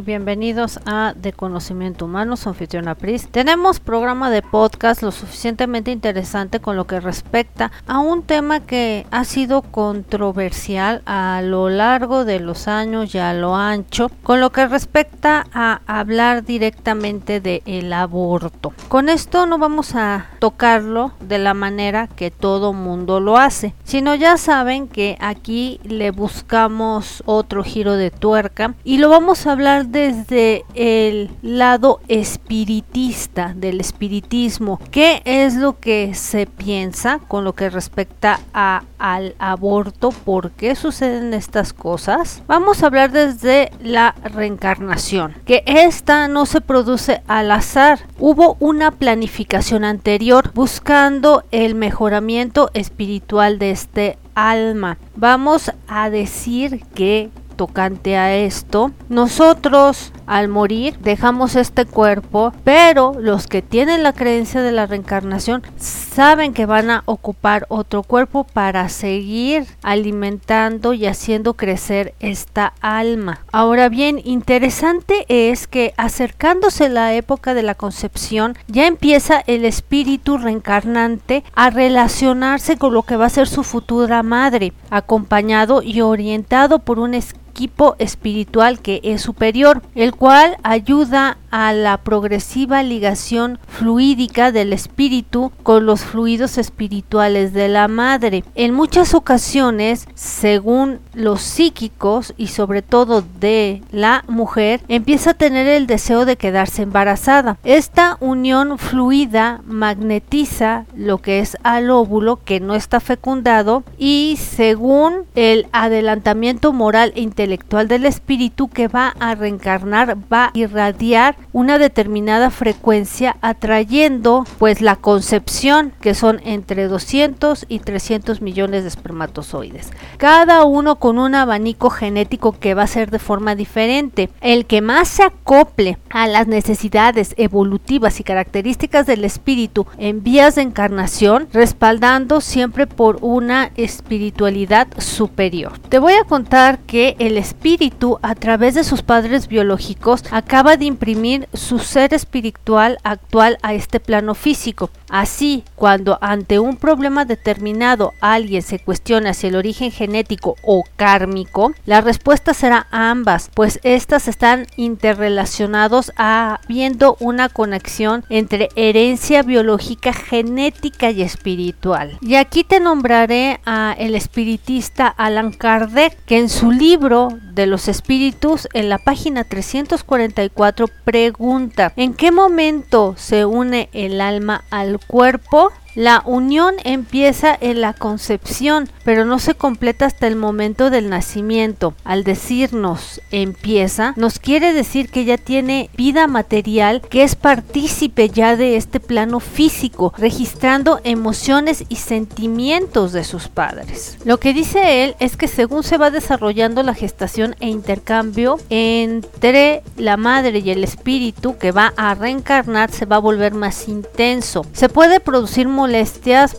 Bienvenidos a De Conocimiento Humano, su anfitriona Pris. Tenemos programa de podcast lo suficientemente interesante con lo que respecta a un tema que ha sido controversial a lo largo de los años y a lo ancho, con lo que respecta a hablar directamente del el aborto. Con esto no vamos a tocarlo de la manera que todo mundo lo hace, sino ya saben que aquí le buscamos otro giro de tuerca y lo vamos a hablar desde el lado espiritista del espiritismo. ¿Qué es lo que se piensa con lo que respecta a, al aborto? ¿Por qué suceden estas cosas? Vamos a hablar desde la reencarnación, que esta no se produce al azar. Hubo una planificación anterior buscando el mejoramiento espiritual de este alma. Vamos a decir que tocante a esto, nosotros al morir dejamos este cuerpo, pero los que tienen la creencia de la reencarnación saben que van a ocupar otro cuerpo para seguir alimentando y haciendo crecer esta alma. Ahora bien, interesante es que acercándose la época de la concepción, ya empieza el espíritu reencarnante a relacionarse con lo que va a ser su futura madre, acompañado y orientado por un equipo espiritual que es superior, el cual ayuda a la progresiva ligación fluídica del espíritu con los fluidos espirituales de la madre. En muchas ocasiones, según los psíquicos y sobre todo de la mujer, empieza a tener el deseo de quedarse embarazada. Esta unión fluida magnetiza lo que es al óvulo que no está fecundado y según el adelantamiento moral e intelectual del espíritu que va a reencarnar, va a irradiar una determinada frecuencia atrayendo pues la concepción que son entre 200 y 300 millones de espermatozoides. Cada uno con un abanico genético que va a ser de forma diferente. El que más se acople a las necesidades evolutivas y características del espíritu en vías de encarnación, respaldando siempre por una espiritualidad superior. Te voy a contar que el espíritu a través de sus padres biológicos acaba de imprimir su ser espiritual actual a este plano físico. Así, cuando ante un problema determinado alguien se cuestiona si el origen genético o kármico, la respuesta será ambas, pues estas están interrelacionados habiendo una conexión entre herencia biológica, genética y espiritual. Y aquí te nombraré a el espiritista Alan Kardec, que en su libro de los espíritus, en la página 344, pregunta, ¿en qué momento se une el alma al cuerpo? La unión empieza en la concepción, pero no se completa hasta el momento del nacimiento. Al decirnos empieza, nos quiere decir que ya tiene vida material, que es partícipe ya de este plano físico, registrando emociones y sentimientos de sus padres. Lo que dice él es que según se va desarrollando la gestación e intercambio entre la madre y el espíritu que va a reencarnar, se va a volver más intenso. Se puede producir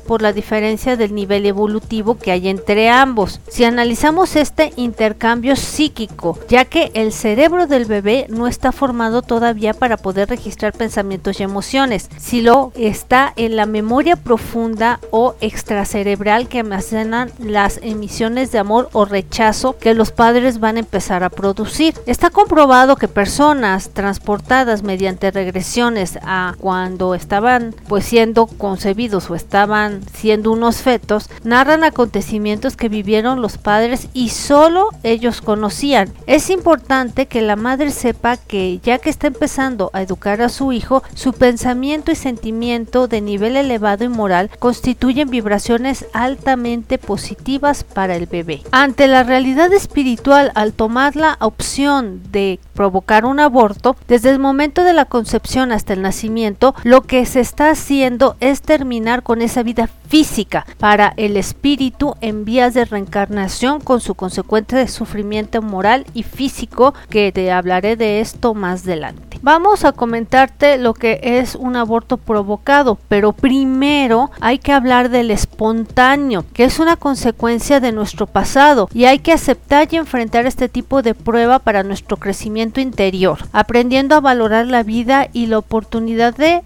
por la diferencia del nivel evolutivo que hay entre ambos. Si analizamos este intercambio psíquico, ya que el cerebro del bebé no está formado todavía para poder registrar pensamientos y emociones, si lo está en la memoria profunda o extracerebral que almacenan las emisiones de amor o rechazo que los padres van a empezar a producir. Está comprobado que personas transportadas mediante regresiones a cuando estaban pues siendo concebidos o estaban siendo unos fetos, narran acontecimientos que vivieron los padres y solo ellos conocían. Es importante que la madre sepa que ya que está empezando a educar a su hijo, su pensamiento y sentimiento de nivel elevado y moral constituyen vibraciones altamente positivas para el bebé. Ante la realidad espiritual, al tomar la opción de provocar un aborto, desde el momento de la concepción hasta el nacimiento, lo que se está haciendo es terminar con esa vida física para el espíritu en vías de reencarnación con su consecuente sufrimiento moral y físico que te hablaré de esto más adelante. Vamos a comentarte lo que es un aborto provocado, pero primero hay que hablar del espontáneo, que es una consecuencia de nuestro pasado y hay que aceptar y enfrentar este tipo de prueba para nuestro crecimiento interior, aprendiendo a valorar la vida y la oportunidad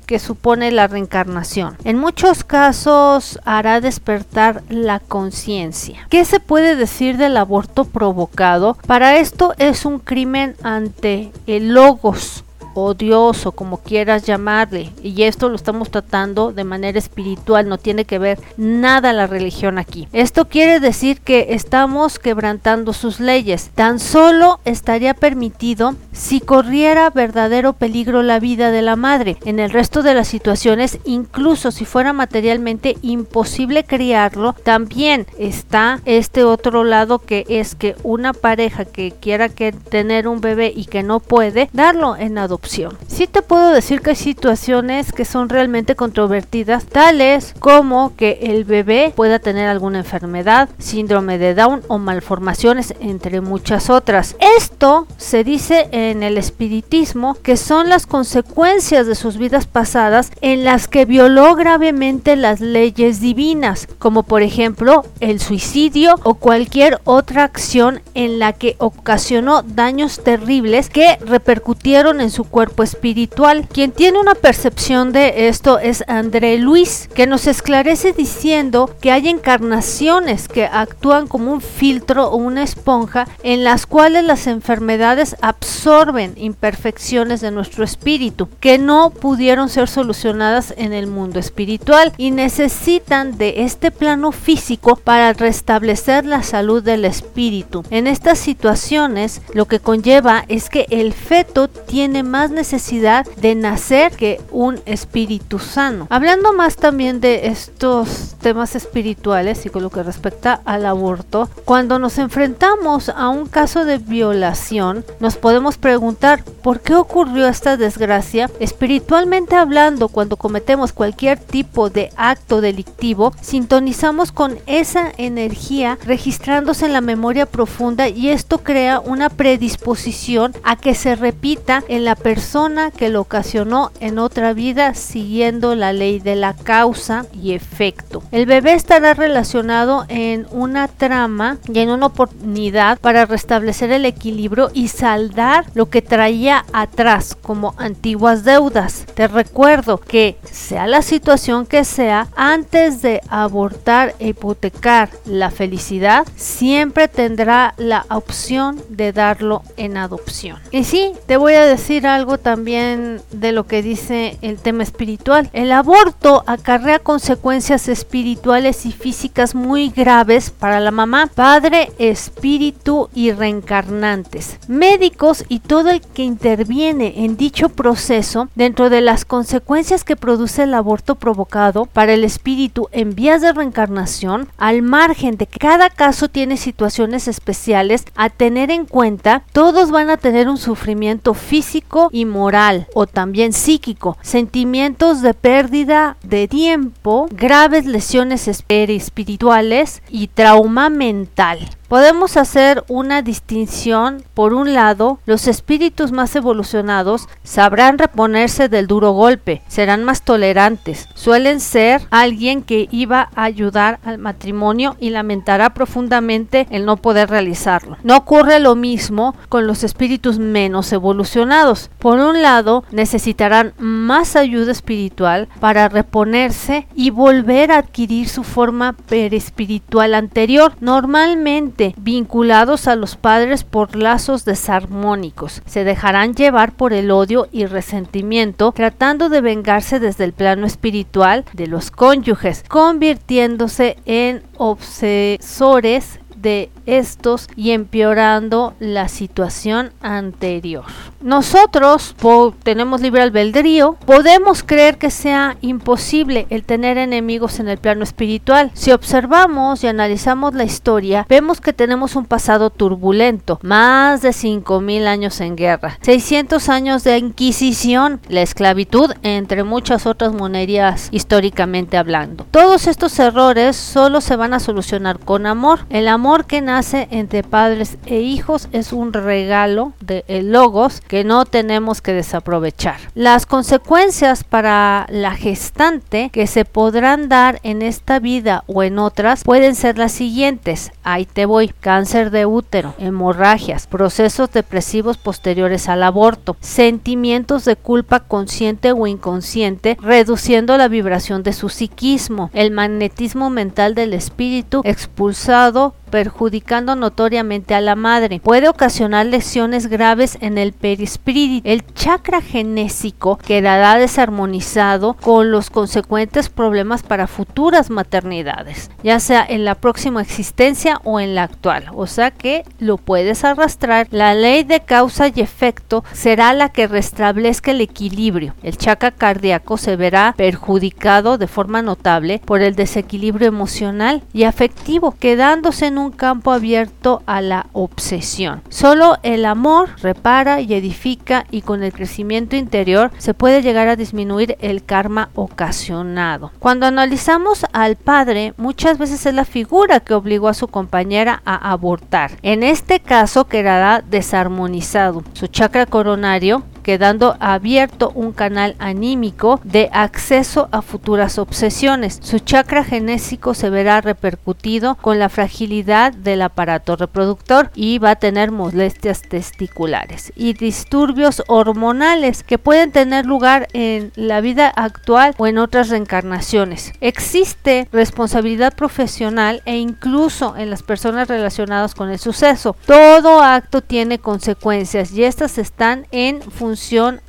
que supone la reencarnación. En muchos casos hará despertar la conciencia. ¿Qué se puede decir del aborto provocado? Para esto es un crimen ante el logos o Dios o como quieras llamarle. Y esto lo estamos tratando de manera espiritual, no tiene que ver nada la religión aquí. Esto quiere decir que estamos quebrantando sus leyes. Tan solo estaría permitido si corriera verdadero peligro la vida de la madre. En el resto de las situaciones, incluso si fuera materialmente imposible criarlo, también está este otro lado que es que una pareja que quiera que tener un bebé y que no puede, darlo en adopción Sí te puedo decir que hay situaciones que son realmente controvertidas, tales como que el bebé pueda tener alguna enfermedad, síndrome de Down o malformaciones, entre muchas otras. Esto se dice en el espiritismo que son las consecuencias de sus vidas pasadas en las que violó gravemente las leyes divinas, como por ejemplo el suicidio o cualquier otra acción en la que ocasionó daños terribles que repercutieron en su cuerpo espiritual. Quien tiene una percepción de esto es André Luis, que nos esclarece diciendo que hay encarnaciones que actúan como un filtro o una esponja en las cuales las enfermedades absorben imperfecciones de nuestro espíritu que no pudieron ser solucionadas en el mundo espiritual y necesitan de este plano físico para restablecer la salud del espíritu. En estas situaciones lo que conlleva es que el feto tiene más necesidad de nacer que un espíritu sano. Hablando más también de estos temas espirituales y con lo que respecta al aborto, cuando nos enfrentamos a un caso de violación, nos podemos preguntar por qué ocurrió esta desgracia. Espiritualmente hablando, cuando cometemos cualquier tipo de acto delictivo, sintonizamos con esa energía registrándose en la memoria profunda y esto crea una predisposición a que se repita en la persona persona que lo ocasionó en otra vida siguiendo la ley de la causa y efecto. El bebé estará relacionado en una trama y en una oportunidad para restablecer el equilibrio y saldar lo que traía atrás como antiguas deudas. Te recuerdo que sea la situación que sea, antes de abortar e hipotecar la felicidad, siempre tendrá la opción de darlo en adopción. Y sí, te voy a decir algo también de lo que dice el tema espiritual. El aborto acarrea consecuencias espirituales y físicas muy graves para la mamá, padre, espíritu y reencarnantes, médicos y todo el que interviene en dicho proceso dentro de las consecuencias que produce el aborto provocado para el espíritu en vías de reencarnación, al margen de que cada caso tiene situaciones especiales a tener en cuenta, todos van a tener un sufrimiento físico y moral o también psíquico, sentimientos de pérdida de tiempo, graves lesiones espirituales y trauma mental. Podemos hacer una distinción. Por un lado, los espíritus más evolucionados sabrán reponerse del duro golpe, serán más tolerantes, suelen ser alguien que iba a ayudar al matrimonio y lamentará profundamente el no poder realizarlo. No ocurre lo mismo con los espíritus menos evolucionados. Por un lado, necesitarán más ayuda espiritual para reponerse y volver a adquirir su forma perespiritual anterior. Normalmente, vinculados a los padres por lazos desarmónicos. Se dejarán llevar por el odio y resentimiento, tratando de vengarse desde el plano espiritual de los cónyuges, convirtiéndose en obsesores de estos y empeorando la situación anterior. Nosotros tenemos libre albedrío, podemos creer que sea imposible el tener enemigos en el plano espiritual. Si observamos y analizamos la historia, vemos que tenemos un pasado turbulento, más de 5000 años en guerra, 600 años de inquisición, la esclavitud, entre muchas otras monerías históricamente hablando. Todos estos errores solo se van a solucionar con amor. El amor que nace entre padres e hijos es un regalo de el logos que no tenemos que desaprovechar. Las consecuencias para la gestante que se podrán dar en esta vida o en otras pueden ser las siguientes. Ahí te voy. Cáncer de útero, hemorragias, procesos depresivos posteriores al aborto, sentimientos de culpa consciente o inconsciente, reduciendo la vibración de su psiquismo, el magnetismo mental del espíritu expulsado perjudicando notoriamente a la madre. Puede ocasionar lesiones graves en el perispíritu. El chakra genésico quedará desarmonizado con los consecuentes problemas para futuras maternidades, ya sea en la próxima existencia o en la actual. O sea que lo puedes arrastrar. La ley de causa y efecto será la que restablezca el equilibrio. El chakra cardíaco se verá perjudicado de forma notable por el desequilibrio emocional y afectivo, quedándose en un campo abierto a la obsesión. Solo el amor repara y edifica y con el crecimiento interior se puede llegar a disminuir el karma ocasionado. Cuando analizamos al padre, muchas veces es la figura que obligó a su compañera a abortar. En este caso quedará desarmonizado. Su chakra coronario quedando abierto un canal anímico de acceso a futuras obsesiones. Su chakra genésico se verá repercutido con la fragilidad del aparato reproductor y va a tener molestias testiculares y disturbios hormonales que pueden tener lugar en la vida actual o en otras reencarnaciones. Existe responsabilidad profesional e incluso en las personas relacionadas con el suceso. Todo acto tiene consecuencias y estas están en función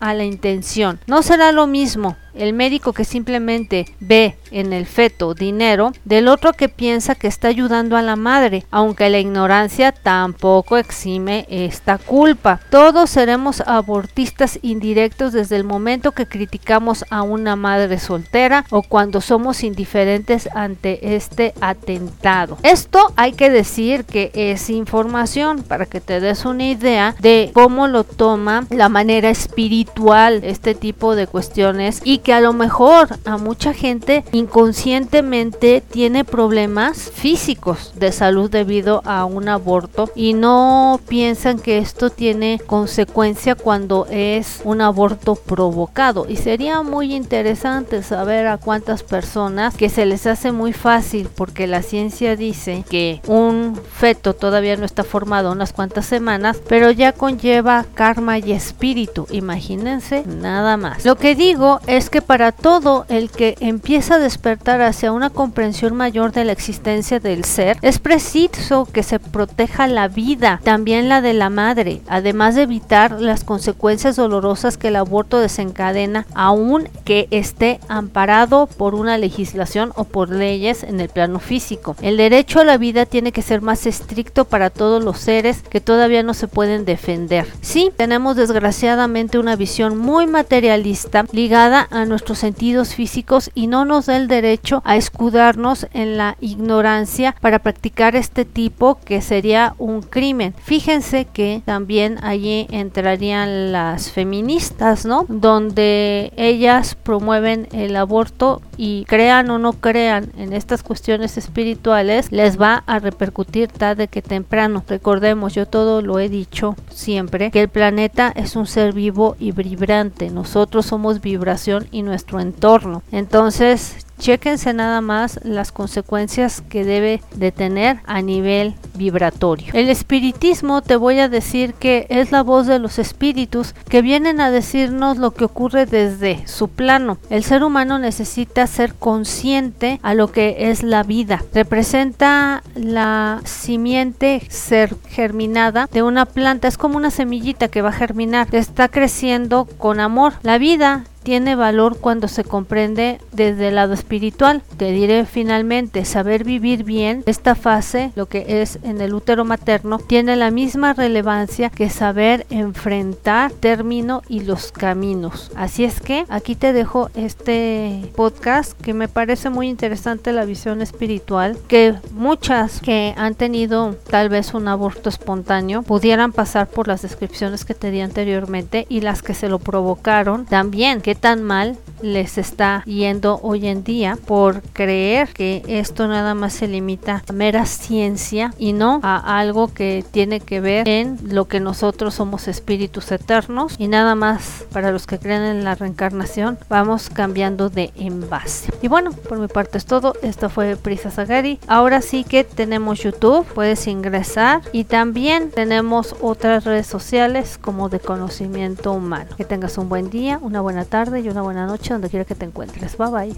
a la intención. No será lo mismo el médico que simplemente ve en el feto dinero del otro que piensa que está ayudando a la madre, aunque la ignorancia tampoco exime esta culpa. Todos seremos abortistas indirectos desde el momento que criticamos a una madre soltera o cuando somos indiferentes ante este atentado. Esto hay que decir que es información para que te des una idea de cómo lo toma la manera espiritual este tipo de cuestiones y que a lo mejor a mucha gente inconscientemente tiene problemas físicos de salud debido a un aborto y no piensan que esto tiene consecuencia cuando es un aborto provocado. Y sería muy interesante saber a cuántas personas que se les hace muy fácil porque la ciencia dice que un feto todavía no está formado unas cuantas semanas pero ya conlleva karma y espíritu. Imagínense nada más. Lo que digo es que para todo el que empieza a despertar hacia una comprensión mayor de la existencia del ser, es preciso que se proteja la vida, también la de la madre, además de evitar las consecuencias dolorosas que el aborto desencadena, aun que esté amparado por una legislación o por leyes en el plano físico. El derecho a la vida tiene que ser más estricto para todos los seres que todavía no se pueden defender. Sí, tenemos desgraciadamente una visión muy materialista ligada a nuestros sentidos físicos y no nos da el derecho a escudarnos en la ignorancia para practicar este tipo que sería un crimen. Fíjense que también allí entrarían las feministas, ¿no? Donde ellas promueven el aborto y crean o no crean en estas cuestiones espirituales, les va a repercutir tarde que temprano. Recordemos, yo todo lo he dicho siempre, que el planeta es un ser vivo y vibrante. Nosotros somos vibración y nuestro entorno. Entonces, Chéquense nada más las consecuencias que debe de tener a nivel vibratorio. El espiritismo te voy a decir que es la voz de los espíritus que vienen a decirnos lo que ocurre desde su plano. El ser humano necesita ser consciente a lo que es la vida. Representa la simiente ser germinada de una planta. Es como una semillita que va a germinar. Está creciendo con amor. La vida tiene valor cuando se comprende desde el lado espiritual. Te diré finalmente, saber vivir bien esta fase, lo que es en el útero materno, tiene la misma relevancia que saber enfrentar término y los caminos. Así es que aquí te dejo este podcast que me parece muy interesante la visión espiritual, que muchas que han tenido tal vez un aborto espontáneo pudieran pasar por las descripciones que te di anteriormente y las que se lo provocaron también qué tan mal les está yendo hoy en día por creer que esto nada más se limita a mera ciencia y no a algo que tiene que ver en lo que nosotros somos espíritus eternos y nada más para los que creen en la reencarnación vamos cambiando de envase. Y bueno, por mi parte es todo. Esto fue Prisa Sagari. Ahora sí que tenemos YouTube, puedes ingresar y también tenemos otras redes sociales como de conocimiento humano. Que tengas un buen día, una buena tarde y una buena noche donde quiera que te encuentres. Bye bye.